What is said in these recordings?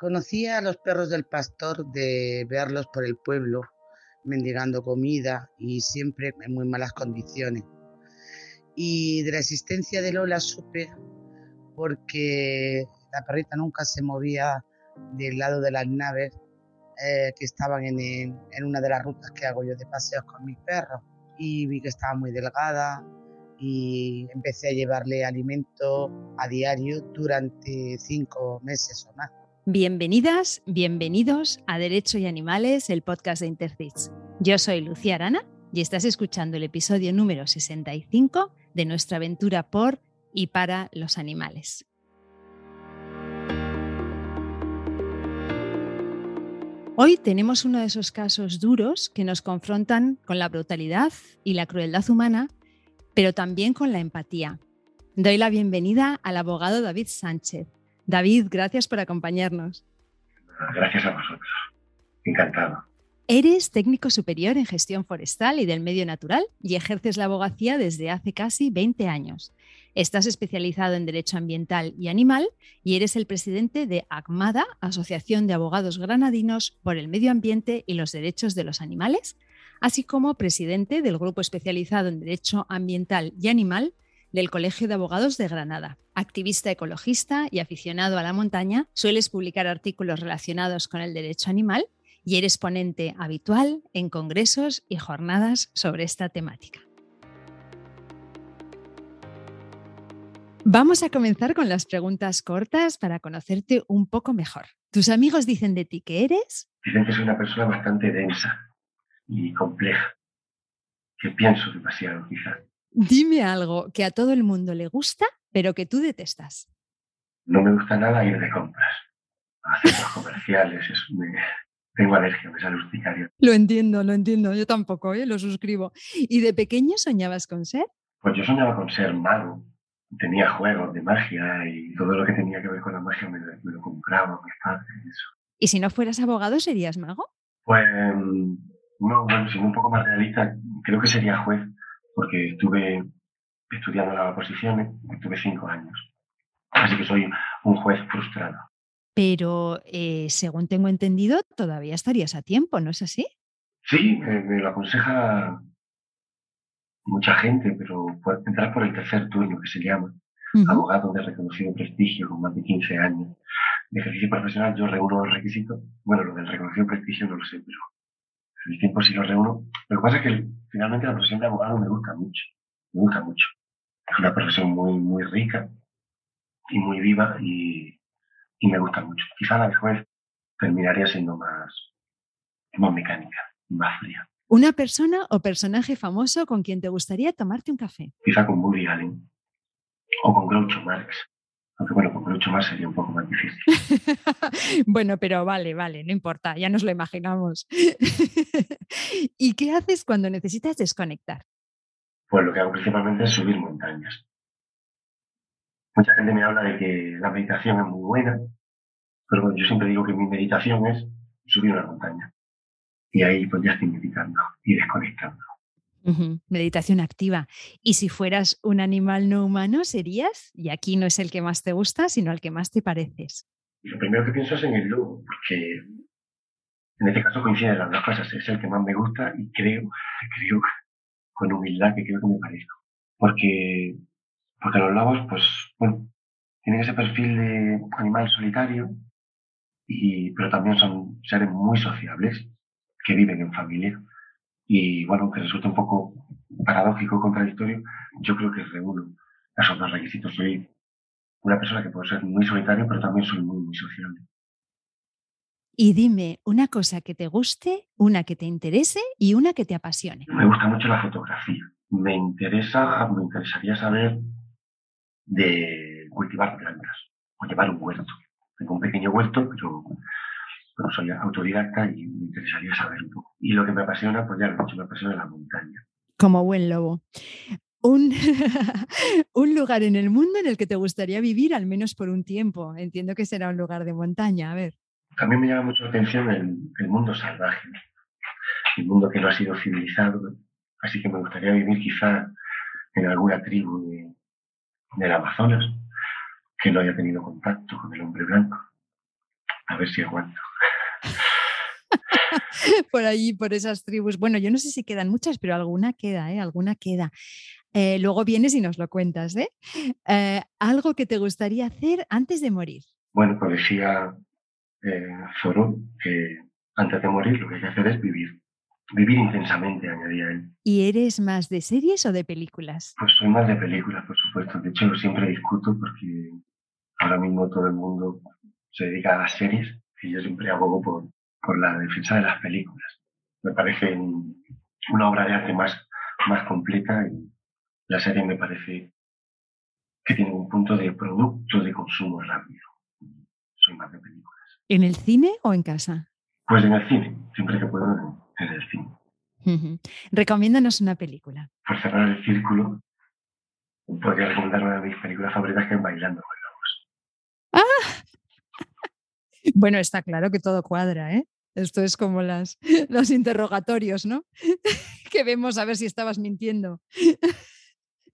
Conocía a los perros del pastor de verlos por el pueblo, mendigando comida y siempre en muy malas condiciones. Y de la existencia de Lola supe porque la perrita nunca se movía del lado de las naves eh, que estaban en, en, una de las rutas que hago yo de paseos con mis perros. Y vi que estaba muy delgada y empecé a llevarle alimento a diario durante cinco meses o más. Bienvenidas, bienvenidos a Derecho y Animales, el podcast de Intercits. Yo soy Lucía Arana y estás escuchando el episodio número 65 de nuestra aventura por y para los animales. Hoy tenemos uno de esos casos duros que nos confrontan con la brutalidad y la crueldad humana, pero también con la empatía. Doy la bienvenida al abogado David Sánchez, David, gracias por acompañarnos. Gracias a vosotros. Encantado. Eres técnico superior en gestión forestal y del medio natural y ejerces la abogacía desde hace casi 20 años. Estás especializado en derecho ambiental y animal y eres el presidente de ACMADA, Asociación de Abogados Granadinos por el Medio Ambiente y los Derechos de los Animales, así como presidente del Grupo Especializado en Derecho Ambiental y Animal del Colegio de Abogados de Granada. Activista ecologista y aficionado a la montaña, sueles publicar artículos relacionados con el derecho animal y eres ponente habitual en congresos y jornadas sobre esta temática. Vamos a comenzar con las preguntas cortas para conocerte un poco mejor. ¿Tus amigos dicen de ti que eres? Dicen que soy una persona bastante densa y compleja, que pienso demasiado quizás. Dime algo que a todo el mundo le gusta, pero que tú detestas. No me gusta nada ir de compras a centros comerciales. tengo alergia, me sale urticaria. Lo entiendo, lo entiendo. Yo tampoco, ¿eh? lo suscribo. ¿Y de pequeño soñabas con ser? Pues yo soñaba con ser mago. Tenía juegos de magia y todo lo que tenía que ver con la magia me, lo compraba mis padres. Eso. ¿Y si no fueras abogado, serías mago? Pues no, bueno, siendo un poco más realista, creo que sería juez porque estuve estudiando las oposiciones, tuve cinco años. Así que soy un juez frustrado. Pero, eh, según tengo entendido, todavía estarías a tiempo, ¿no es así? Sí, me, lo aconseja mucha gente, pero entrar por el tercer turno, que se llama, abogado de reconocido prestigio con más de 15 años de ejercicio profesional, yo reúno los requisitos. Bueno, lo del reconocido prestigio no lo sé, pero el tiempo sí lo reúno. Lo que pasa es que finalmente la profesión de abogado me gusta mucho, me gusta mucho. Es una profesión muy, muy rica y muy viva y, me gusta mucho. Quizá la de juez terminaría siendo más, más mecánica, más fría. ¿Una persona o personaje famoso con quien te gustaría tomarte un café? Quizá con Woody Allen o con Groucho Marx. Aunque bueno, con mucho más sería un poco más difícil. bueno, pero vale, vale, no importa, ya nos lo imaginamos. ¿Y qué haces cuando necesitas desconectar? Pues lo que hago principalmente es subir montañas. Mucha gente me habla de que la meditación es muy buena, pero bueno, yo siempre digo que mi meditación es subir una montaña. Y ahí pues ya estoy meditando y desconectando. Meditación activa. Y si fueras un animal no humano, serías, y aquí no es el que más te gusta, sino el que más te pareces. Lo primero que pienso es en el lobo, porque en este caso coinciden las dos cosas. Es el que más me gusta y creo, creo con humildad que creo que me parezco. Porque, porque los lobos, pues, bueno, tienen ese perfil de animal solitario, y, pero también son seres muy sociables, que viven en familia. Y bueno, que resulta un poco paradójico, contradictorio, yo creo que reúno esos dos requisitos. Soy una persona que puede ser muy solitaria, pero también soy muy, muy sociable. Y dime una cosa que te guste, una que te interese y una que te apasione. Me gusta mucho la fotografía. Me interesa, me interesaría saber de cultivar plantas o llevar un huerto. Tengo un pequeño huerto, pero soy autodidacta y me interesaría saber un poco. Y lo que me apasiona, pues ya lo he dicho, me apasiona la montaña. Como buen lobo. Un, un, lugar en el mundo en el que te gustaría vivir al menos por un tiempo. Entiendo que será un lugar de montaña. A ver. También me llama mucho la atención el, el mundo salvaje, el mundo que no ha sido civilizado. Así que me gustaría vivir quizá en alguna tribu de, del Amazonas que no haya tenido contacto con el hombre blanco a ver si aguanto. por allí, por esas tribus. Bueno, yo no sé si quedan muchas, pero alguna queda, ¿eh? Alguna queda. Eh, luego vienes y nos lo cuentas, ¿eh? ¿eh? Algo que te gustaría hacer antes de morir. Bueno, pues decía eh, Foro que antes de morir lo que hay que hacer es vivir. Vivir intensamente, añadía él. ¿Y eres más de series o de películas? Pues soy más de películas, por supuesto. De hecho, siempre discuto porque ahora mismo todo el mundo se dedica a las series y yo siempre abogo por, por la defensa de las películas. Me parece una obra de arte más, más completa y la serie me parece que tiene un punto de producto de consumo rápido. Soy más de películas. ¿En el cine o en casa? Pues en el cine, siempre que puedo en el cine. Recomiéndanos una película. Por cerrar el círculo, podría recomendar una de mis películas favoritas que es Bailando con Lobos. ¡Ah! Bueno, está claro que todo cuadra, ¿eh? Esto es como las, los interrogatorios, ¿no? que vemos a ver si estabas mintiendo.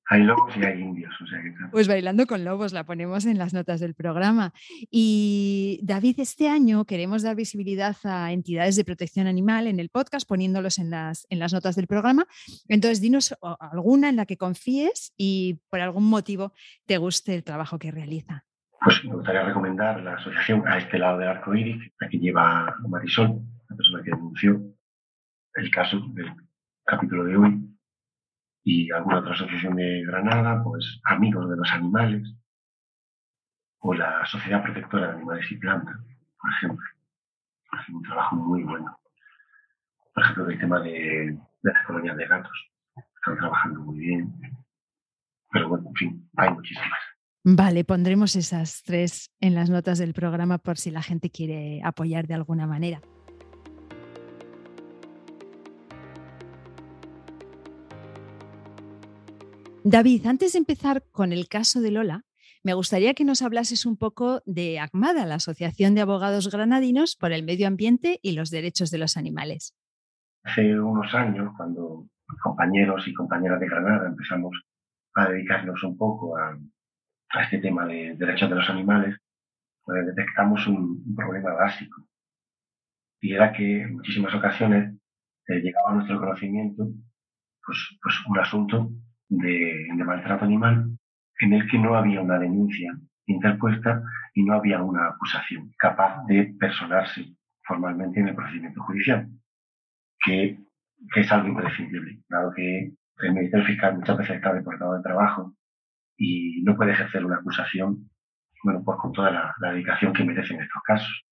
Hay lobos y hay indios. O sea que... Pues bailando con lobos, la ponemos en las notas del programa. Y David, este año queremos dar visibilidad a entidades de protección animal en el podcast, poniéndolos en las, en las notas del programa. Entonces, dinos alguna en la que confíes y por algún motivo te guste el trabajo que realiza. Pues me gustaría recomendar la asociación a este lado del arco iris, la que lleva Marisol, la persona que denunció el caso del capítulo de hoy, y alguna otra asociación de Granada, pues Amigos de los Animales, o la Sociedad Protectora de Animales y Plantas, por ejemplo. Hacen un trabajo muy bueno. Por ejemplo, el tema de, las colonias de gatos. Están trabajando muy bien. Pero bueno, en fin, hay muchísimas. Vale, pondremos esas tres en las notas del programa por si la gente quiere apoyar de alguna manera. David, antes de empezar con el caso de Lola, me gustaría que nos hablases un poco de ACMADA, la Asociación de Abogados Granadinos por el Medio Ambiente y los Derechos de los Animales. Hace unos años, cuando compañeros y compañeras de Granada empezamos a dedicarnos un poco a, este tema de derechos de los animales, pues detectamos un, problema básico. Y era que en muchísimas ocasiones eh, llegaba a nuestro conocimiento pues, pues un asunto de, maltrato animal en el que no había una denuncia interpuesta y no había una acusación capaz de personarse formalmente en el procedimiento judicial, que, es algo imprescindible, dado que el Ministerio Fiscal muchas veces está deportado de trabajo y no puede ejercer una acusación, bueno, pues con toda la, dedicación que merecen estos casos.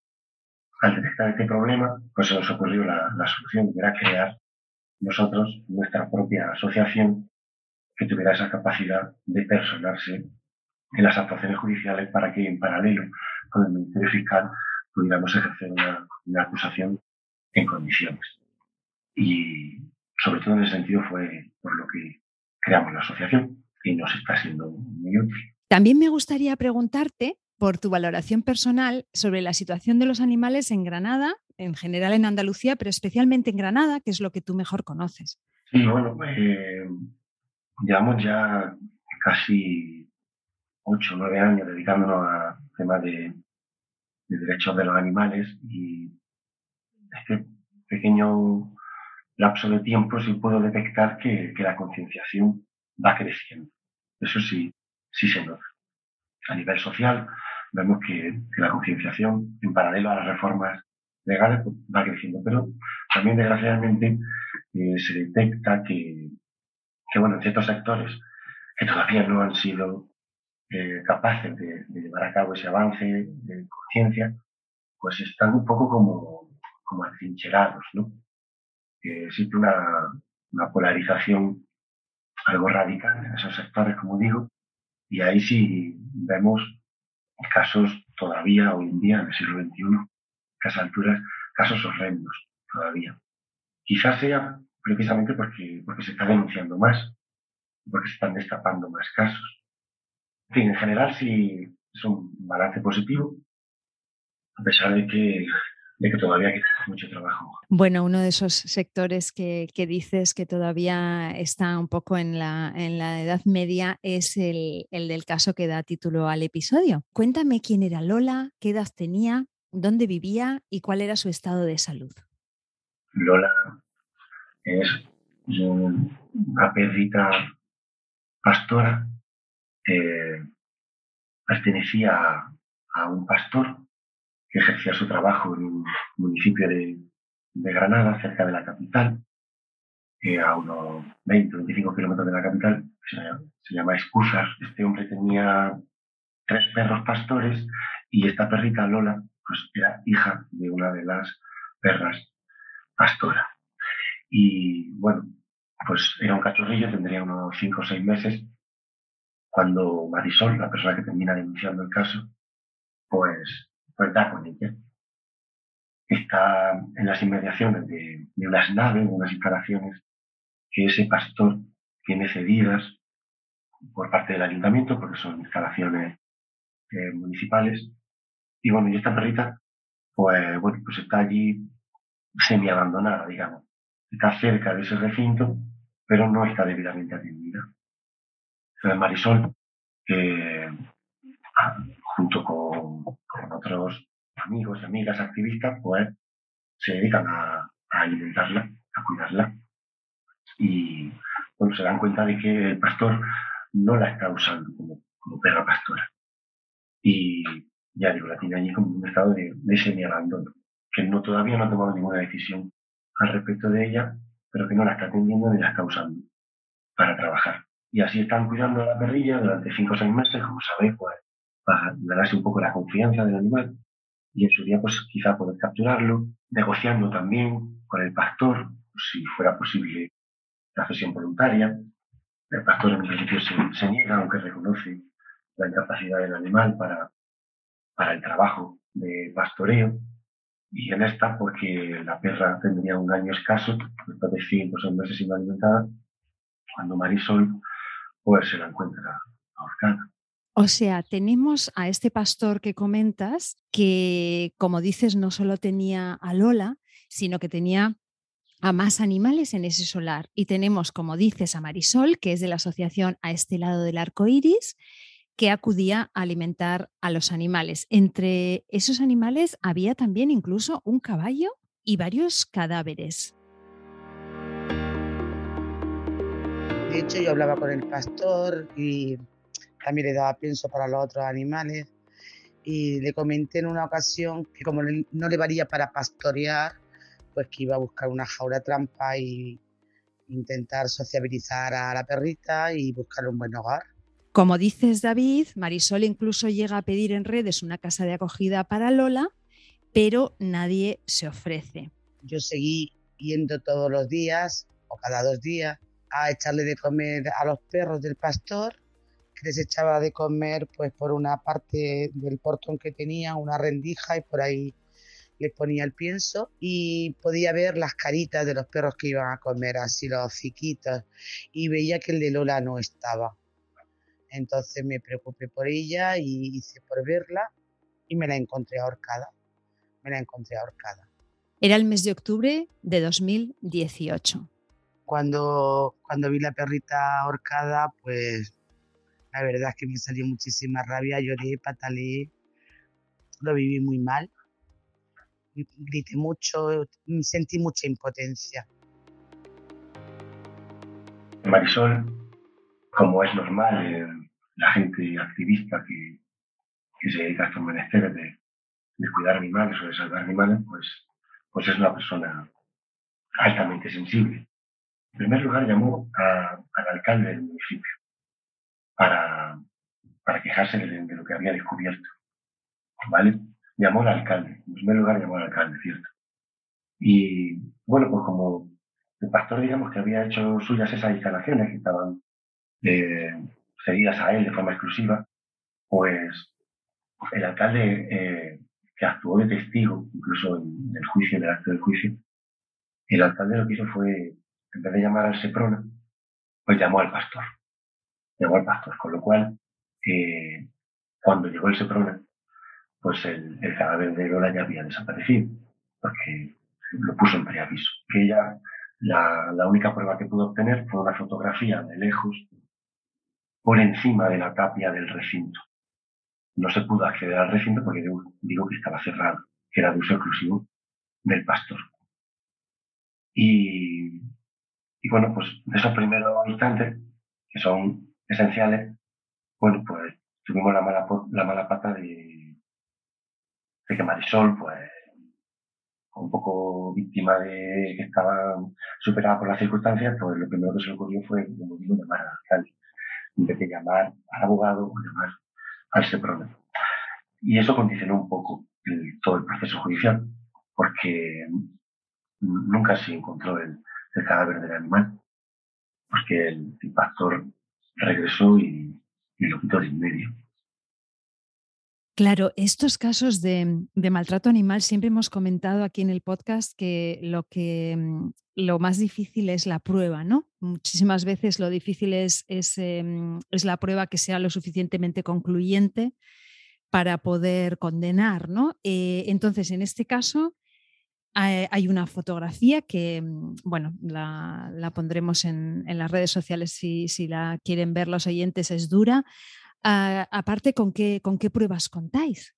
Al detectar este problema, pues se nos ocurrió la, la solución, que era crear nosotros nuestra propia asociación que tuviera esa capacidad de personarse en las actuaciones judiciales para que en paralelo con el Ministerio Fiscal pudiéramos ejercer una, acusación en condiciones. Y sobre todo en ese sentido fue por lo que creamos la asociación y nos está siendo muy útil. También me gustaría preguntarte por tu valoración personal sobre la situación de los animales en Granada, en general en Andalucía, pero especialmente en Granada, que es lo que tú mejor conoces. Sí, bueno, eh, llevamos ya casi ocho o nueve años dedicándonos a temas de, derechos de los animales y este pequeño lapso de tiempo sí puedo detectar que, la concienciación va creciendo. Eso sí, sí se nota. A nivel social vemos que, la concienciación en paralelo a las reformas legales pues, va creciendo, pero también desgraciadamente eh, se detecta que, que bueno, en ciertos sectores que todavía no han sido eh, capaces de, llevar a cabo ese avance de conciencia, pues están un poco como, como atrincherados, ¿no? existe una, una polarización algo radical en esos sectores, como digo, y ahí sí vemos casos todavía hoy en día, en el siglo XXI, a esas alturas, casos horrendos todavía. Quizás sea precisamente porque, porque se está denunciando más, porque se están destapando más casos. En en general sí es un balance positivo, a pesar de que, de que todavía queda mucho trabajo. Bueno, uno de esos sectores que, que, dices que todavía está un poco en la, en la edad media es el, el del caso que da título al episodio. Cuéntame quién era Lola, qué edad tenía dónde vivía y cuál era su estado de salud. Lola es una perrita pastora que pertenecía a un pastor ejercía su trabajo en un municipio de, Granada, cerca de la capital, a unos 20 25 kilómetros de la capital, se, llama Excusas. Este hombre tenía tres perros pastores y esta perrita Lola pues era hija de una de las perras pastora. Y bueno, pues era un cachorrillo, tendría unos 5 o 6 meses, cuando Marisol, la persona que termina denunciando el caso, pues, pues da con ella. Está en las inmediaciones de, unas naves, unas instalaciones que ese pastor tiene cedidas por parte del ayuntamiento, porque son instalaciones eh, municipales. Y bueno, y esta perrita, pues, bueno, pues está allí semi abandonada, digamos. Está cerca de ese recinto, pero no está debidamente atendida. Marisol, que junto con, otros amigos amigas activistas, pues se dedican a, alimentarla, a cuidarla. Y bueno, se dan cuenta de que el pastor no la está usando como, perra pastora. Y ya digo, la tiene allí como un estado de, de semi-abandono que no, todavía no ha tomado ninguna decisión al respecto de ella, pero que no la está atendiendo ni la está usando para trabajar. Y así están cuidando a la perrilla durante cinco o seis meses, como sabéis, pues ganarse un poco la confianza del animal y en su día pues quizá poder capturarlo, negociando también con el pastor, si fuera posible la cesión voluntaria. El pastor en principio se, se niega, aunque reconoce la incapacidad del animal para, para el trabajo de pastoreo. Y en esta, porque la perra tendría un año escaso, después de cinco o seis meses sin alimentada, cuando Marisol pues se la encuentra ahorcada. O sea, tenemos a este pastor que comentas que, como dices, no solo tenía a Lola, sino que tenía a más animales en ese solar. Y tenemos, como dices, a Marisol, que es de la asociación A este lado del arco iris, que acudía a alimentar a los animales. Entre esos animales había también incluso un caballo y varios cadáveres. De hecho, yo hablaba con el pastor y también le daba pienso para los otros animales. Y le comenté en una ocasión que como no le valía para pastorear, pues que iba a buscar una jaula trampa y intentar sociabilizar a la perrita y buscar un buen hogar. Como dices, David, Marisol incluso llega a pedir en redes una casa de acogida para Lola, pero nadie se ofrece. Yo seguí yendo todos los días o cada dos días a echarle de comer a los perros del pastor, les echaba de comer pues por una parte del portón que tenía, una rendija y por ahí les ponía el pienso y podía ver las caritas de los perros que iban a comer, así los hociquitos, y veía que el de Lola no estaba. Entonces me preocupé por ella y hice por verla y me la encontré ahorcada. Me la encontré ahorcada. Era el mes de octubre de 2018. Cuando, cuando vi la perrita ahorcada, pues la verdad es que me salió muchísima rabia, lloré, pataleé, lo viví muy mal, grité mucho, sentí mucha impotencia. Marisol, como es normal, la gente activista que, se dedica a estos menesteres de, cuidar animales o de salvar animales, pues, pues es una persona altamente sensible. En primer lugar, llamó al alcalde del municipio para, para quejarse de, lo que había descubierto. ¿Vale? Llamó al alcalde. En primer lugar, llamó al alcalde, ¿cierto? Y bueno, pues como el pastor, digamos, que había hecho suyas esas instalaciones que estaban eh, seguidas a él de forma exclusiva, pues el alcalde eh, que actuó de testigo, incluso en el juicio, en el acto del juicio, el alcalde lo que hizo fue, en vez de llamar al Seprona, pues llamó al pastor. Llamó al pastor, con lo cual, eh, cuando llegó el Seprona, pues el, el, cadáver de Lola ya había desaparecido, porque lo puso en preaviso. Que ella, la, la única prueba que pudo obtener fue una fotografía de lejos por encima de la tapia del recinto. No se pudo acceder al recinto porque digo, que estaba cerrado. que era de uso exclusivo del pastor. Y, y bueno, pues de esos primeros instantes, que son esenciales, bueno, pues tuvimos la mala, la mala pata de, de que Marisol, pues, un poco víctima de que estaba superada por las circunstancias, pues lo primero que se le ocurrió fue, como digo, llamar al alcalde, en vez llamar al abogado o llamar al SEPRONE. Y eso condicionó un poco todo el proceso judicial, porque nunca se encontró el, cadáver del animal, porque el, pastor regresó y, lo quitó en medio. Claro, estos casos de, maltrato animal siempre hemos comentado aquí en el podcast que lo que mm, lo más difícil es la prueba, ¿no? Muchísimas veces lo difícil es, es, em, la prueba que sea lo suficientemente concluyente para poder condenar, ¿no? Eh, entonces, en este caso, hay una fotografía que, mm, bueno, la, pondremos en, las redes sociales si, si, la quieren ver los oyentes, es dura. Ah, aparte, ¿con qué, ¿con qué pruebas contáis?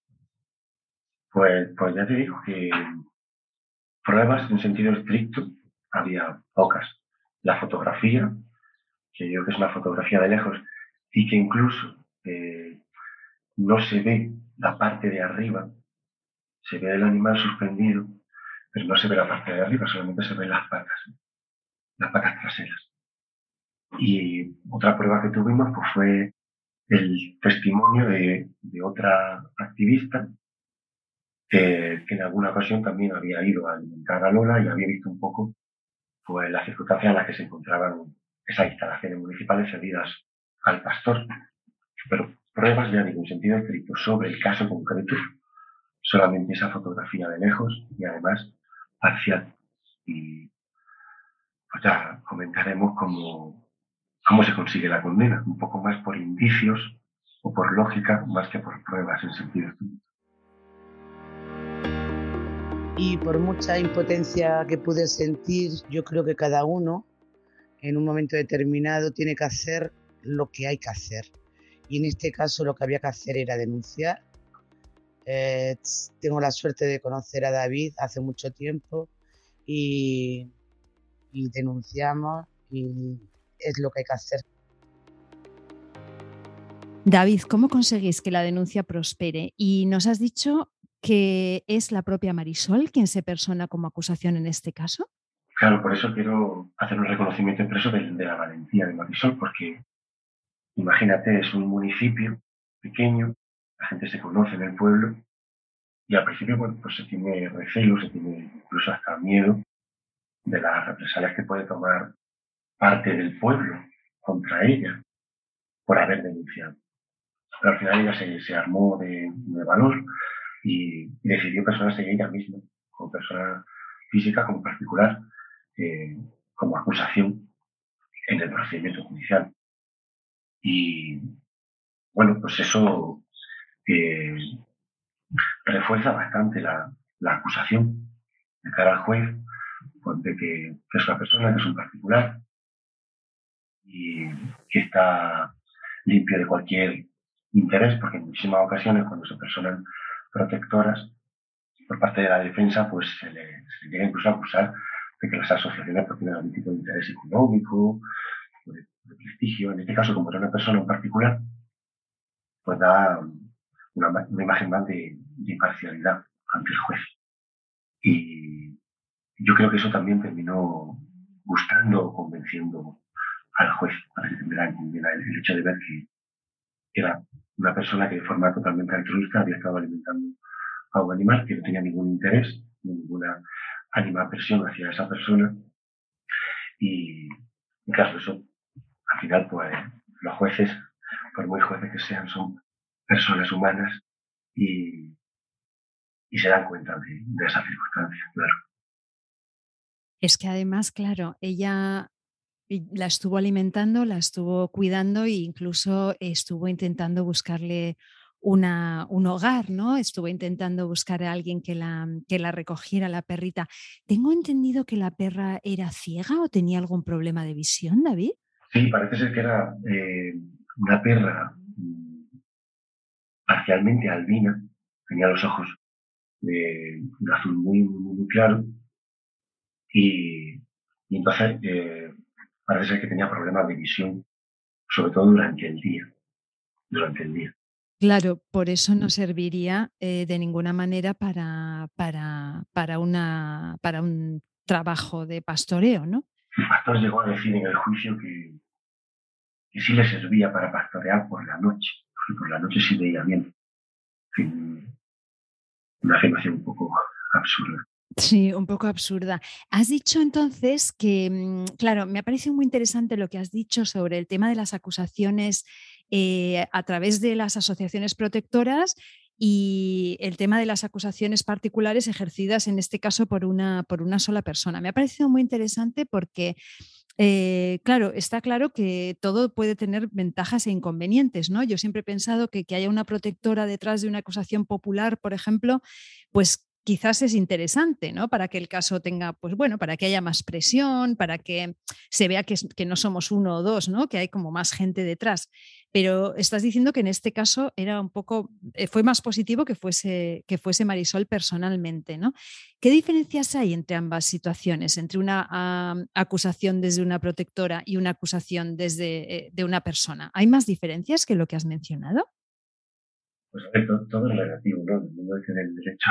Pues, pues ya te digo que pruebas en sentido estricto había pocas. La fotografía, que yo creo que es una fotografía de lejos, y que incluso eh, no se ve la parte de arriba, se ve el animal suspendido, pero no se ve la parte de arriba, solamente se ven las patas, las patas traseras. Y otra prueba que tuvimos pues, fue el testimonio de, otra activista que, en alguna ocasión también había ido a alimentar a Lola y había visto un poco pues, las circunstancias en las que se encontraban esas instalaciones municipales cedidas al pastor. Pero pruebas ya en sentido estricto sobre el caso concreto, solamente esa fotografía de lejos y además parcial. Y pues ya comentaremos cómo, ¿Cómo se consigue la condena? Un poco más por indicios o por lógica, más que por pruebas en sentido estricto. Y por mucha impotencia que pude sentir, yo creo que cada uno en un momento determinado tiene que hacer lo que hay que hacer. Y en este caso lo que había que hacer era denunciar. Eh, tengo la suerte de conocer a David hace mucho tiempo y, y denunciamos y es lo que hay que hacer. David, ¿cómo conseguís que la denuncia prospere? Y nos has dicho que es la propia Marisol quien se persona como acusación en este caso. Claro, por eso quiero hacer un reconocimiento impreso de, la valentía de Marisol, porque imagínate, es un municipio pequeño, la gente se conoce en el pueblo y al principio pues se tiene recelo, se tiene incluso hasta miedo de las represalias que puede tomar parte del pueblo contra ella por haber denunciado. Pero al final ella se, armó de, valor y, decidió personarse ella misma, como persona física, como particular, eh, como acusación en el procedimiento judicial. Y bueno, pues eso eh, refuerza bastante la, acusación de cara al juez, pues, de que, es una persona, que es un particular, y que está limpio de cualquier interés, porque en muchísimas ocasiones cuando se personan protectoras por parte de la defensa, pues se le, llega incluso a acusar de que las asociaciones pues, tienen algún tipo de interés económico, de, prestigio. En este caso, como era una persona en particular, pues da una, imagen más de, imparcialidad ante el juez. Y yo creo que eso también terminó gustando o convenciendo al juez el, hecho de ver que era una persona que de forma totalmente altruista había estado alimentando a un animal que no tenía ningún interés, ninguna animapresión hacia esa persona. Y en caso de eso, al final, pues los jueces, por muy jueces que sean, son personas humanas y, y se dan cuenta de, de esa circunstancia, claro. Es que además, claro, ella la estuvo alimentando, la estuvo cuidando e incluso estuvo intentando buscarle una, un hogar, ¿no? Estuvo intentando buscar a alguien que la, que la recogiera, la perrita. Tengo entendido que la perra era ciega o tenía algún problema de visión, David. Sí, parece ser que era eh, una perra parcialmente albina, tenía los ojos de, azul muy, muy, claro. Y, entonces eh, parece ser que tenía problemas de visión, sobre todo durante el día. Durante el día. Claro, por eso no serviría eh, de ninguna manera para, para, para, una, para un trabajo de pastoreo, ¿no? El pastor llegó a decir en el juicio que, que sí le servía para pastorear por la noche, por la noche sí veía bien. Una afirmación un poco absurda. Sí, un poco absurda. Has dicho entonces que, mm, claro, me ha parecido muy interesante lo que has dicho sobre el tema de las acusaciones eh, a través de las asociaciones protectoras y el tema de las acusaciones particulares ejercidas en este caso por una, por una sola persona. Me ha parecido muy interesante porque eh, claro, está claro que todo puede tener ventajas e inconvenientes, ¿no? Yo siempre he pensado que que haya una protectora detrás de una acusación popular, por ejemplo, pues quizás es interesante, ¿no? Para que el caso tenga, pues bueno, para que haya más presión, para que se vea que, que, no somos uno o dos, ¿no? Que hay como más gente detrás. Pero estás diciendo que en este caso era un poco, eh, fue más positivo que fuese, que fuese Marisol personalmente, ¿no? ¿Qué diferencias hay entre ambas situaciones, entre una acusación desde una protectora y una acusación desde eh, de una persona? ¿Hay más diferencias que lo que has mencionado? Pues a ver, todo, es relativo, ¿no? El mundo del derecho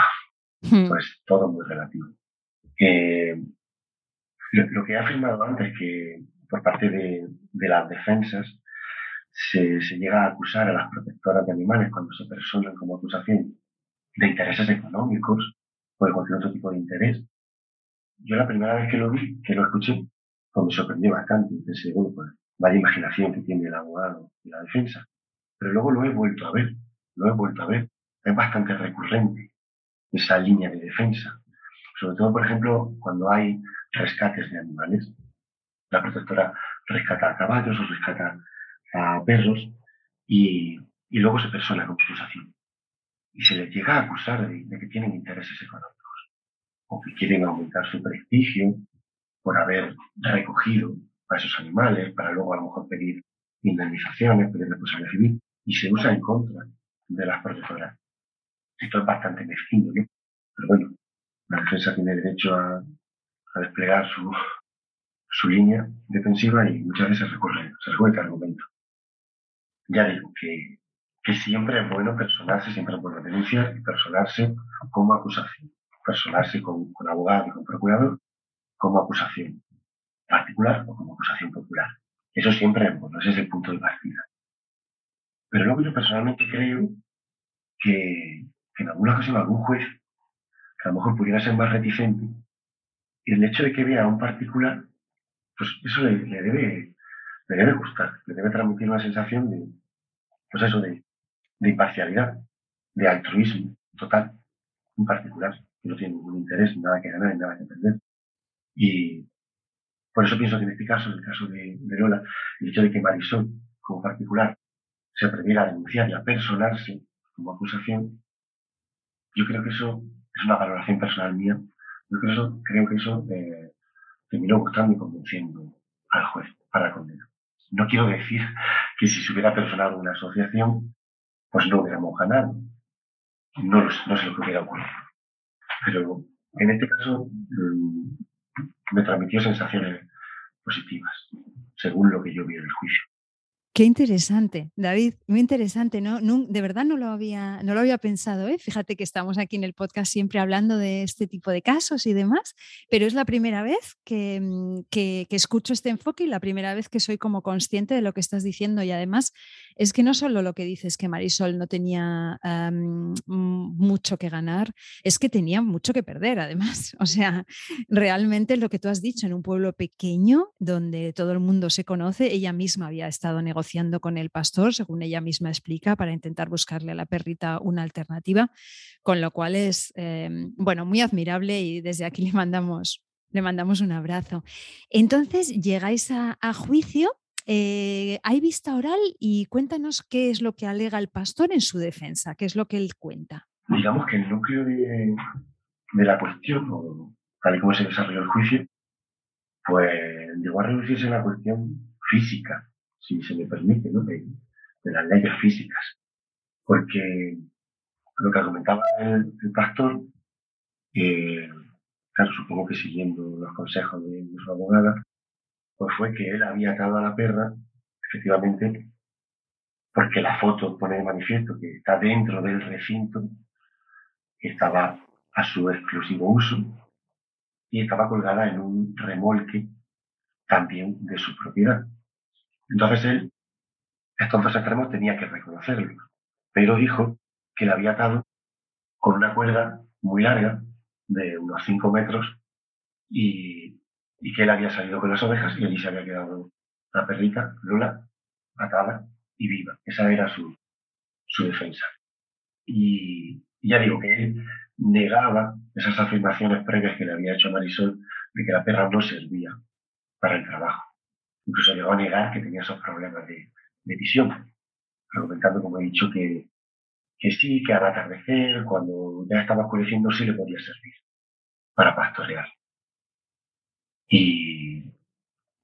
Hmm. pues todo muy relativo. lo, que he afirmado antes, que por parte de, las defensas se, llega a acusar a las protectoras de animales cuando se personan como acusación de intereses económicos o de cualquier otro tipo de interés. Yo la primera vez que lo vi, que lo escuché, pues me sorprendió bastante. Pensé, bueno, pues vaya imaginación que tiene el abogado y la defensa. Pero luego lo he vuelto a ver, lo he vuelto a ver. Es bastante recurrente esa línea de defensa. Sobre todo, por ejemplo, cuando hay rescates de animales. La protectora rescata a caballos o rescata a perros y, luego se persona con acusación. Y se les llega a acusar de, que tienen intereses económicos o que quieren aumentar su prestigio por haber recogido a esos animales para luego a lo mejor pedir indemnizaciones, pedir responsabilidad civil y se usa en contra de las protectoras. Esto es bastante mezquino, ¿no? Pero bueno, la defensa tiene derecho a, desplegar su, su línea defensiva y muchas veces se recurre, se recurre este argumento. Ya digo que, que siempre es bueno personarse, siempre es bueno denunciar y personarse como acusación. Personarse con, con abogado y con procurador como acusación particular o como acusación popular. Eso siempre es bueno, ese es el punto de partida. Pero luego yo personalmente creo que, en alguna ocasión algún juez, a lo mejor pudiera ser más reticente, y el hecho de que vea a un particular, pues eso le, debe, le debe gustar, le debe transmitir una sensación de, pues eso, de, de imparcialidad, de altruismo total, un particular, que no tiene ningún interés, nada que ganar, nada que perder. Y por eso pienso que en este caso, en el caso de, de Lola, el hecho de que Marisol, como particular, se atreviera a denunciar y a personarse como acusación, yo creo que eso es una valoración personal mía. Yo creo, eso, creo que eso eh, terminó gustando y convenciendo al juez para condenar. No quiero decir que si se hubiera personado una asociación, pues no hubiéramos ganado. No, no sé lo que hubiera ocurrido. Pero en este caso mm, me transmitió sensaciones positivas, según lo que yo vi en el juicio. Qué interesante, David, muy interesante, ¿no? de verdad no lo había, no lo había pensado, ¿eh? Fíjate que estamos aquí en el podcast siempre hablando de este tipo de casos y demás, pero es la primera vez mm, que, que, escucho este enfoque y la primera vez que soy como consciente de lo que estás diciendo y además es que no solo lo que dices que Marisol no tenía mucho que ganar, es que tenía mucho que perder además. O sea, realmente lo que tú has dicho en un pueblo pequeño donde todo el mundo se conoce, ella misma había estado negociando con el pastor, según ella misma explica, para intentar buscarle a la perrita una alternativa, con lo cual es, em, bueno, muy admirable y desde aquí le mandamos, le mandamos un abrazo. Entonces, llegáis a, juicio. Eh, hay vista oral y cuéntanos qué es lo que alega el pastor en su defensa, qué es lo que él cuenta. Digamos que el núcleo de, la cuestión, tal y como se desarrolló el juicio, pues llegó a reducirse a la cuestión física, si se me permite, ¿no? de, las leyes físicas. Porque lo que argumentaba el, pastor eh, supongo que siguiendo los consejos de, su abogada, pues fue que él había atado a la perra, efectivamente, porque la foto pone de manifiesto que está dentro del recinto, estaba a su exclusivo uso y estaba colgada en un remolque también de su propiedad. Entonces él, estos dos extremos tenía que reconocerlo, pero dijo que la había atado con una cuerda muy larga, de unos 5 metros, y, que él había salido con las ovejas y allí se había quedado la perrita, Lola, atada y viva. Esa era su, su defensa. Y, ya digo que él negaba esas afirmaciones previas que le había hecho Marisol de que la perra no servía para el trabajo. Incluso llegó a negar que tenía esos problemas de, visión, argumentando, como he dicho, que, que sí, que al atardecer, cuando ya estaba oscureciendo, sí le podía servir para pastorear. Y,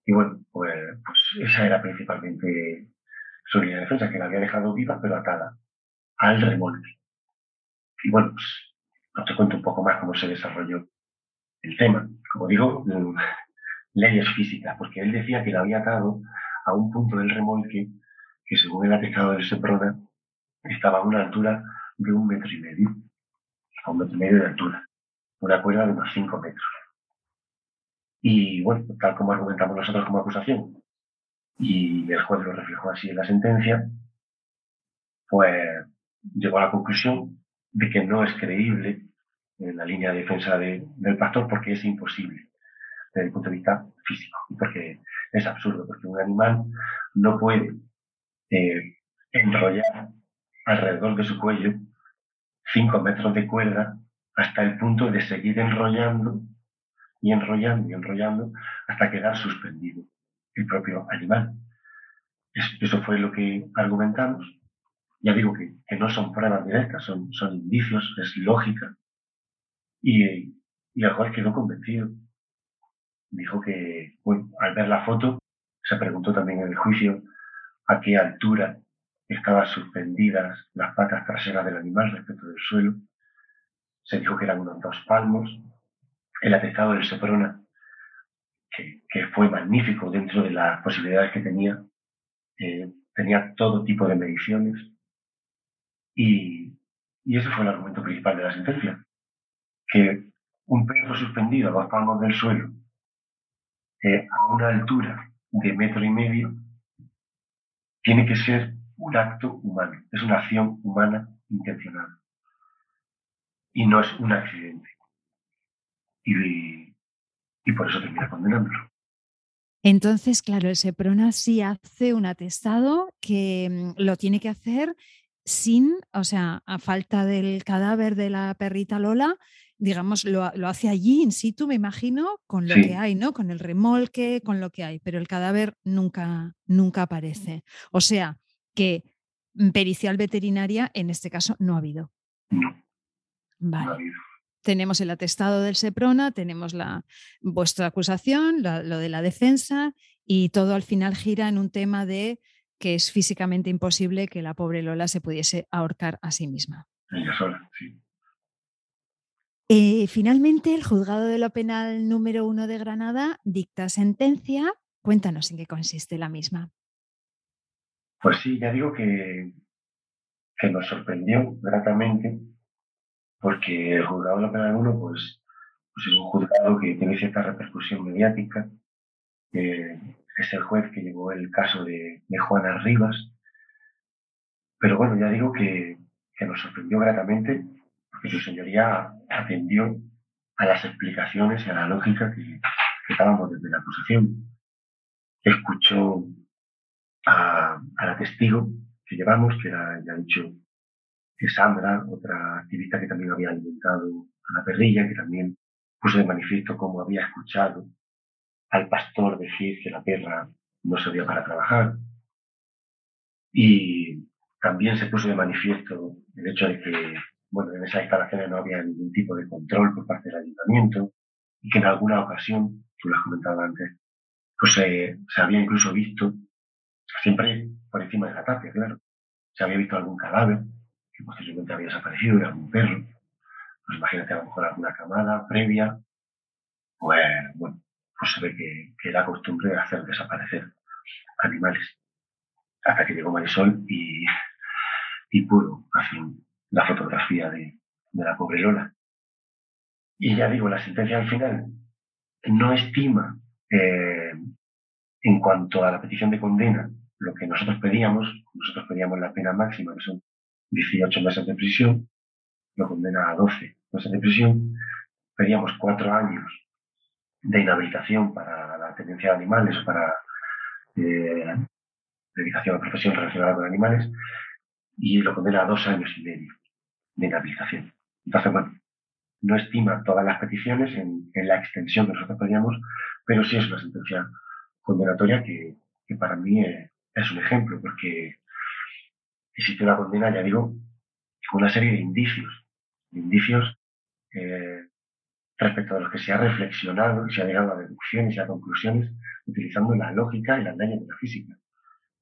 y bueno, pues, pues esa era principalmente su línea de defensa, que la había dejado viva pero atada al remolque. Y bueno, pues no te cuento un poco más cómo se desarrolló el tema. Como digo, leyes físicas, porque él decía que la había atado a un punto del remolque que según el atestado del Seprona estaba a una altura de un metro y medio, a un metro y medio de altura, una cuerda de unos cinco metros. Y bueno, tal como argumentamos nosotros como acusación, y el juez lo reflejó así en la sentencia, pues llegó a la conclusión de que no es creíble en la línea de defensa del pastor porque es imposible desde el punto de vista físico porque es absurdo, porque un animal no puede eh, enrollar alrededor de su cuello cinco metros de cuerda hasta el punto de seguir enrollando y enrollando y enrollando hasta quedar suspendido el propio animal. Eso fue lo que argumentamos. Ya digo que, no son pruebas directas, son, son indicios, es lógica. Y, y el juez quedó convencido. Dijo que, al ver la foto, se preguntó también en el juicio a qué altura estaban suspendidas las patas traseras del animal respecto del suelo. Se dijo que eran unos dos palmos. El atestado del Seprona, que, que fue magnífico dentro de las posibilidades que tenía, eh, tenía todo tipo de mediciones. Y, y ese fue el argumento principal de la sentencia. Que un perro suspendido a dos palmos del suelo, eh, a una altura de metro y medio, tiene que ser un acto humano, es una acción humana intencional. Y no es un accidente. Y, y por eso termina condenándolo. Entonces, claro, el SEPRONA sí hace un atestado que mm, lo tiene que hacer sin, o sea, a falta del cadáver de la perrita Lola, digamos, lo, hace allí in situ, me imagino, con lo que hay, ¿no? Con el remolque, con lo que hay, pero el cadáver nunca, nunca aparece. O sea, que pericial veterinaria en este caso no ha habido. Vale. Tenemos el atestado del SEPRONA, tenemos la, vuestra acusación, lo de la defensa y todo al final gira en un tema de que es físicamente imposible que la pobre Lola se pudiese ahorcar a sí misma. Ella sola, sí. Eh, finalmente, el juzgado de lo penal número uno de Granada dicta sentencia. Cuéntanos en qué consiste la misma. Pues sí, ya digo que, que nos sorprendió gratamente porque el juzgado de la pena uno pues, pues es un juzgado que tiene cierta repercusión mediática. Es el juez que llevó el caso de, Juana Rivas. Pero bueno, ya digo que, que nos sorprendió gratamente porque su señoría atendió a las explicaciones y a la lógica que, que estábamos desde la acusación. Escuchó a, a la testigo que llevamos, que era, ya dicho, que Sandra, otra activista que también había alimentado a la perrilla, que también puso de manifiesto cómo había escuchado al pastor decir que la perra no servía para trabajar. Y también se puso de manifiesto el hecho de que, bueno, en esas instalaciones no había ningún tipo de control por parte del ayuntamiento y que en alguna ocasión, tú lo has comentado antes, pues se había incluso visto, siempre por encima de la tapia, claro, se había visto algún cadáver posteriormente había desaparecido, era un perro, pues imagínate a lo mejor alguna camada previa, pues bueno, pues se ve que, que era costumbre hacer desaparecer animales. Hasta que llegó Marisol y, y pudo hacer la fotografía de, la pobre Lola. Y ya digo, la sentencia al final no estima eh, en cuanto a la petición de condena lo que nosotros pedíamos, nosotros pedíamos la pena máxima, que son 18 meses de prisión, lo condena a 12 meses de prisión, pedíamos cuatro años de inhabilitación para la tenencia de animales o para eh, dedicación a profesión relacionada con animales, y lo condena a dos años y medio de inhabilitación. Entonces, bueno, no estima todas las peticiones en, la extensión que nosotros pedíamos, pero sí es una sentencia condenatoria que, para mí es, un ejemplo, porque existe una condena, ya digo, con una serie de indicios, indicios eh, respecto a los que se ha reflexionado y se ha llegado a deducciones y a conclusiones utilizando la lógica y las leyes de la física.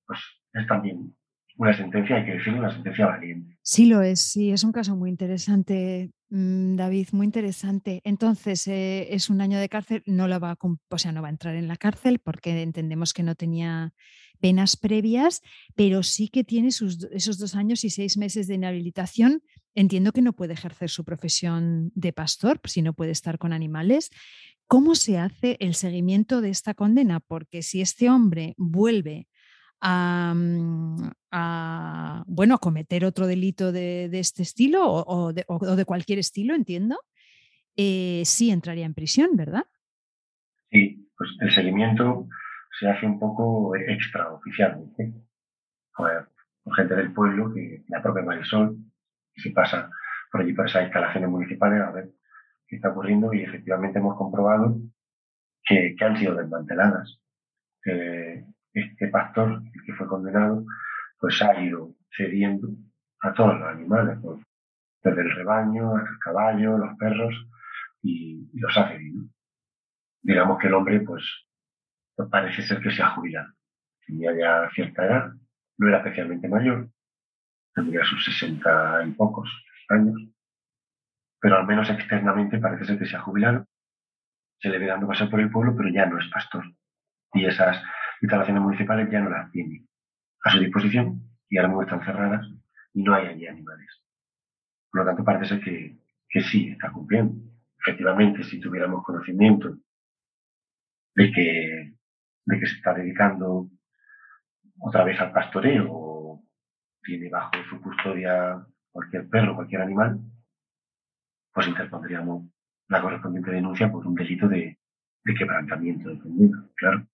Pues es también una sentencia, hay que decirlo, una sentencia valiente. Sí lo es, sí, es un caso muy interesante, mm, David, muy interesante. Entonces, eh, es un año de cárcel, no la va a, o sea, no va a entrar en la cárcel porque entendemos que no tenía penas previas, pero sí que tiene sus, esos dos años y seis meses de inhabilitación. Entiendo que no puede ejercer su profesión de pastor si no puede estar con animales. ¿Cómo se hace el seguimiento de esta condena? Porque si este hombre vuelve Mm, a, bueno, a cometer otro delito de, este estilo o, de, cualquier estilo, entiendo, eh, sí entraría en prisión, ¿verdad? Sí, pues el seguimiento se hace un poco extraoficialmente. Con, gente del pueblo, que la propia Marisol, se pasa por allí por esas instalaciones municipales a ver qué está ocurriendo y efectivamente hemos comprobado que, han sido desmanteladas este pastor, el que fue condenado, pues ha ido cediendo a todos los animales, pues, desde el rebaño hasta el caballo, los perros, y, los ha cedido. Digamos que el hombre, pues, pues, parece ser que se ha jubilado. Tenía ya cierta edad, no era especialmente mayor, tendría sus sesenta y pocos años, pero al menos externamente parece ser que se ha jubilado, se le ve dando pasar por el pueblo, pero ya no es pastor. Y esas instalaciones municipales ya no las tiene a su disposición y ahora mismo están cerradas y no hay allí animales. Por lo tanto, parece ser que, que sí está cumpliendo. Efectivamente, si tuviéramos conocimiento de que, de que se está dedicando otra vez al pastoreo tiene bajo su custodia cualquier perro, cualquier animal, pues interpondríamos la correspondiente denuncia por un delito de, de quebrantamiento de claro.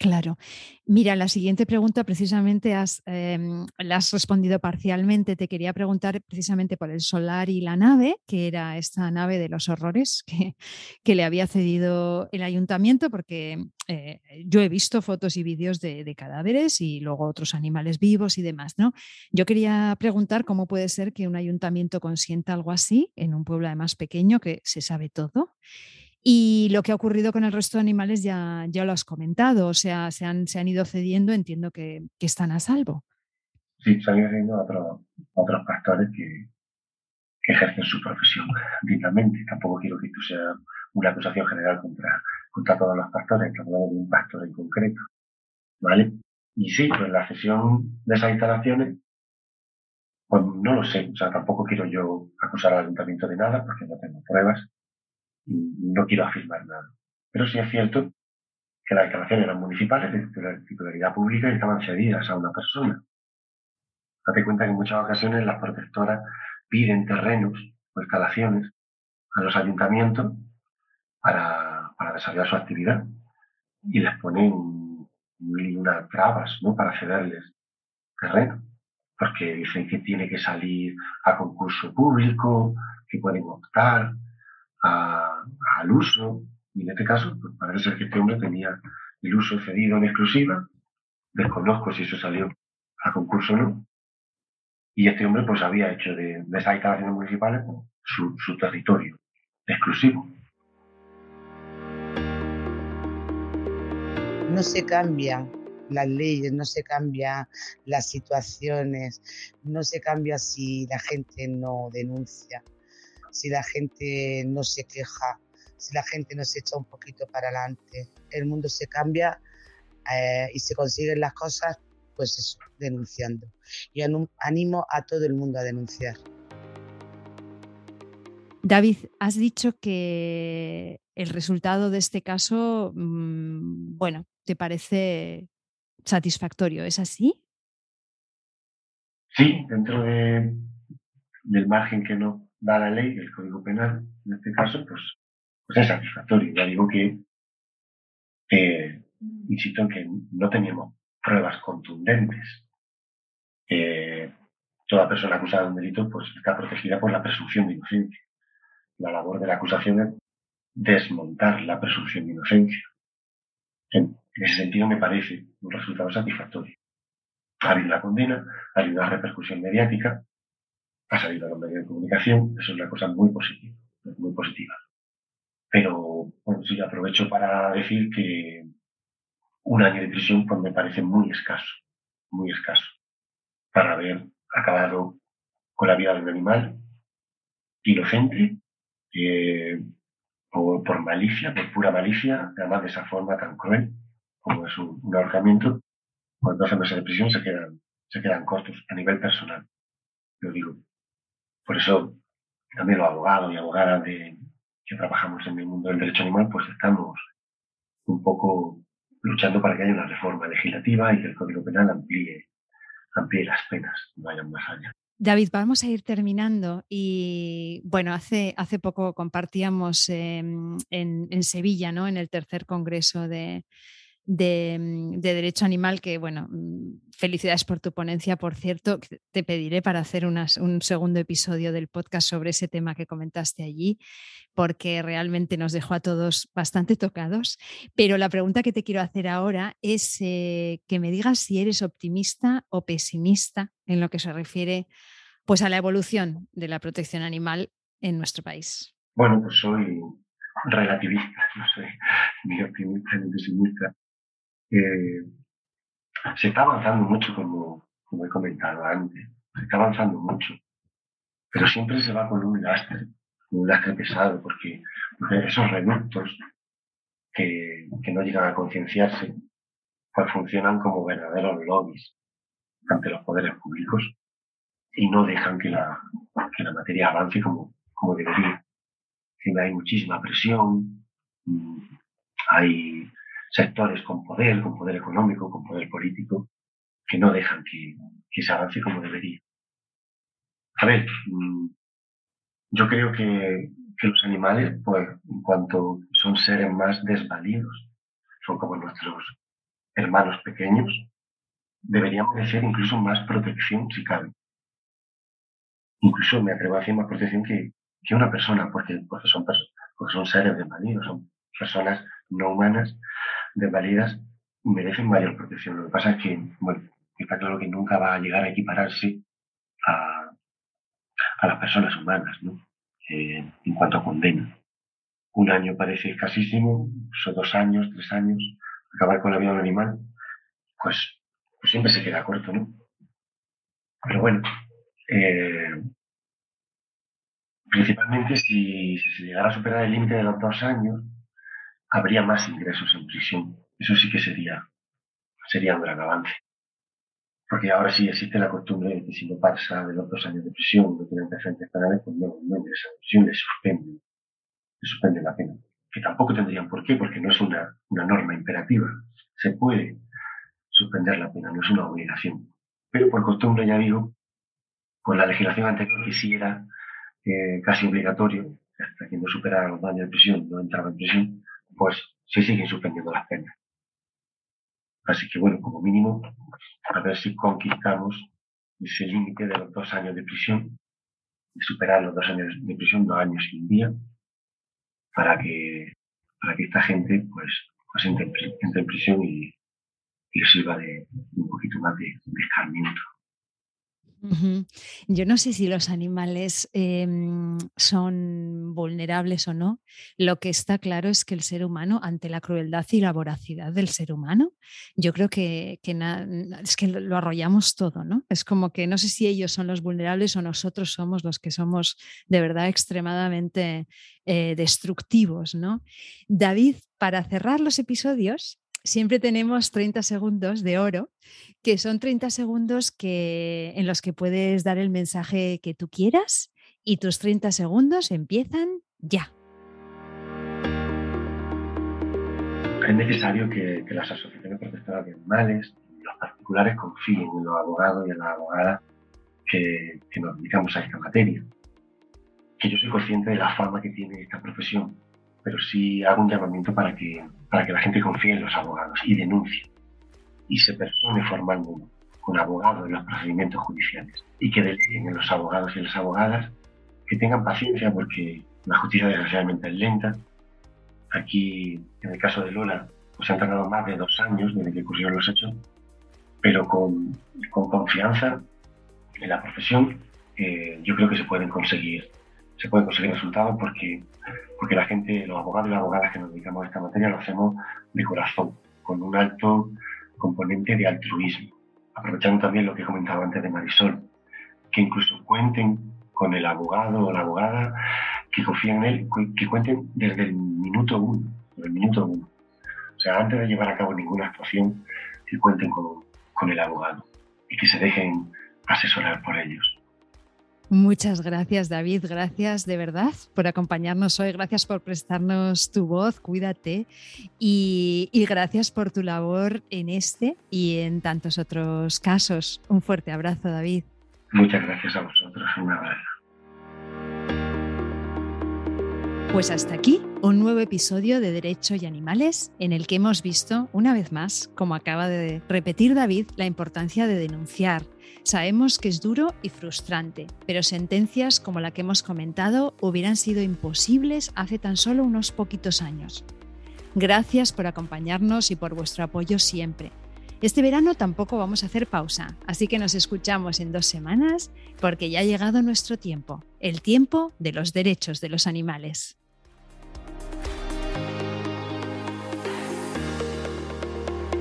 Claro. Mira, la siguiente pregunta precisamente has, em, la has respondido parcialmente. Te quería preguntar precisamente por el solar y la nave, que era esta nave de los horrores que, que le había cedido el ayuntamiento, porque eh, yo he visto fotos y vídeos de, de, cadáveres y luego otros animales vivos y demás, ¿no? Yo quería preguntar cómo puede ser que un ayuntamiento consienta algo así en un pueblo además pequeño que se sabe todo. Y lo que ha ocurrido con el resto de animales ya, ya lo has comentado, o sea, se han, se han ido cediendo, entiendo que, están a salvo. Sí, se han ido cediendo otros pastores que, ejercen su profesión dignamente. Tampoco quiero que esto sea una acusación general contra, contra todos los pastores, que hablamos de un pastor en concreto. ¿Vale? Y sí, pues la cesión de esas instalaciones, pues no lo sé, o sea, tampoco quiero yo acusar al ayuntamiento de nada porque no tengo pruebas no quiero afirmar nada. Pero sí es cierto que las instalaciones eran municipales de titularidad pública y estaban cedidas a una persona. Date cuenta que en muchas ocasiones las protectoras piden terrenos o instalaciones a los ayuntamientos para, desarrollar su actividad y les ponen unas trabas ¿no? para cederles terreno, porque dicen que tiene que salir a concurso público, que pueden optar, al uso, y en este caso, pues parece ser que este hombre tenía el uso cedido en exclusiva, desconozco si eso salió a concurso o no, y este hombre pues había hecho de, esas instalaciones municipales su, su territorio exclusivo. No se cambia las leyes, no se cambian las situaciones, no se cambia si la gente no denuncia, si la gente no se queja, si la gente no se echa un poquito para adelante. El mundo se cambia eh, y se consiguen las cosas, pues eso, denunciando. Y animo a todo el mundo a denunciar. David, has dicho que el resultado de este caso, mm, bueno, te parece satisfactorio, ¿es así? Sí, dentro de, del margen que no da la ley, el Código Penal, en este caso, pues, pues es satisfactorio. Ya digo que, insisto en que no teníamos pruebas contundentes. toda persona acusada de un delito pues está protegida por la presunción de inocencia. La labor de la acusación es desmontar la presunción de inocencia. En, ese sentido me parece un resultado satisfactorio. Ha habido la condena, ha habido una repercusión mediática, ha salido a los medios de comunicación, eso es una cosa muy positiva, muy positiva. Pero, bueno, sí, aprovecho para decir que un año de prisión pues me parece muy escaso, muy escaso, para haber acabado con la vida de un animal inocente, eh, por, malicia, por pura malicia, además de esa forma tan cruel como es un, ahorcamiento, con 12 meses de prisión se quedan, se quedan cortos a nivel personal. Lo digo. Por eso también los abogados y abogadas de, que trabajamos en el mundo del derecho animal, pues estamos un poco luchando para que haya una reforma legislativa y que el Código Penal amplíe, amplíe las penas, vayan más allá. David, vamos a ir terminando y bueno, hace, hace poco compartíamos em, en, en, Sevilla, ¿no? En el tercer congreso de, Mm, de, Derecho Animal, que bueno, mm, felicidades por tu ponencia, por cierto, te pediré para hacer un segundo episodio del podcast sobre ese tema que comentaste allí, porque realmente nos dejó a todos bastante tocados. Pero la pregunta que te quiero hacer ahora es eh, que me digas si eres optimista o pesimista en lo que se refiere pues, a la evolución de la protección animal en nuestro país. Bueno, pues soy relativista, no soy ni optimista ni pesimista eh, se está avanzando mucho, como, como he comentado antes, se está avanzando mucho, pero siempre se va con un lastre, un lastre pesado, porque, esos reductos que, que no llegan a concienciarse, pues funcionan como verdaderos lobbies ante los poderes públicos y no dejan que la, que la materia avance como, como debería. Hay muchísima presión, mm, hay sectores con poder, con poder económico, con poder político, que no dejan que, se avance como debería. A ver, mm, yo creo que, los animales, pues, en cuanto son seres más desvalidos, son como nuestros hermanos pequeños, deberían merecer incluso más protección si cabe. Incluso me atrevo a decir más protección que, que una persona, porque, porque, son, porque son seres desvalidos, son personas no humanas desvalidas merecen mayor protección. Lo que pasa es que, bueno, está claro que nunca va a llegar a equipararse a, a las personas humanas, ¿no? Eh, en cuanto a condena. Un año parece escasísimo, son dos años, tres años, acabar con la vida de un animal, pues, pues siempre se queda corto, ¿no? Pero bueno, eh, principalmente si, si se llegara a superar el límite de los dos años, habría más ingresos en prisión. Eso sí que sería, sería un gran avance. Porque ahora sí existe la costumbre de que si no pasa de los dos años de prisión, no tiene antecedentes penales, pues no, no ingresa en prisión, le suspenden, le suspenden la pena. Que tampoco tendrían por qué, porque no es una, una norma imperativa. Se puede suspender la pena, no es una obligación. Pero por costumbre, ya digo, con la legislación anterior que sí era eh, casi obligatorio, hasta que no superara los años de prisión, no entraba en prisión, pues se siguen suspendiendo las penas. Así que bueno, como mínimo, a ver si conquistamos ese límite de los dos años de prisión y superar los dos años de prisión, dos años y un día, para que, para que esta gente pues, pues entre, en prisión y, y sirva de, un poquito más de, de escarmiento. Yo no sé si los animales em, son vulnerables o no. Lo que está claro es que el ser humano, ante la crueldad y la voracidad del ser humano, yo creo que, es que lo arrollamos todo, ¿no? Es como que no sé si ellos son los vulnerables o nosotros somos los que somos de verdad extremadamente eh, destructivos, ¿no? David, para cerrar los episodios, siempre tenemos 30 segundos de oro, que son 30 segundos que, en los que puedes dar el mensaje que tú quieras y tus 30 segundos empiezan ya. Es necesario que, las asociaciones protectoras de animales los particulares confíen en los abogados y en las abogadas que, que nos dedicamos a esta materia. Que yo soy consciente de la fama que tiene esta profesión pero sí hago un llamamiento para que, para que la gente confíe en los abogados y denuncie y se persone formalmente con abogados en los procedimientos judiciales y que deleguen en los abogados y las abogadas que tengan paciencia porque la justicia desgraciadamente es lenta. Aquí, en el caso de Lola, pues se han tardado más de dos años desde que ocurrieron los hechos, pero con, con confianza en la profesión eh, yo creo que se pueden conseguir se pueden conseguir resultados porque porque la gente, los abogados y las abogadas que nos dedicamos a esta materia lo hacemos de corazón, con un alto componente de altruismo, aprovechando también lo que he comentado antes de Marisol, que incluso cuenten con el abogado o la abogada que confíen en él, que cuenten desde el minuto uno, desde el minuto uno. O sea, antes de llevar a cabo ninguna actuación, que cuenten con, con el abogado y que se dejen asesorar por ellos. Muchas gracias, David. Gracias de verdad por acompañarnos hoy. Gracias por prestarnos tu voz. Cuídate. Y, gracias por tu labor en este y en tantos otros casos. Un fuerte abrazo, David. Muchas gracias a vosotros. Un abrazo. Pues hasta aquí un nuevo episodio de Derecho y Animales en el que hemos visto una vez más, como acaba de repetir David, la importancia de denunciar Sabemos que es duro y frustrante, pero sentencias como la que hemos comentado hubieran sido imposibles hace tan solo unos poquitos años. Gracias por acompañarnos y por vuestro apoyo siempre. Este verano tampoco vamos a hacer pausa, así que nos escuchamos en dos semanas porque ya ha llegado nuestro tiempo, el tiempo de los derechos de los animales.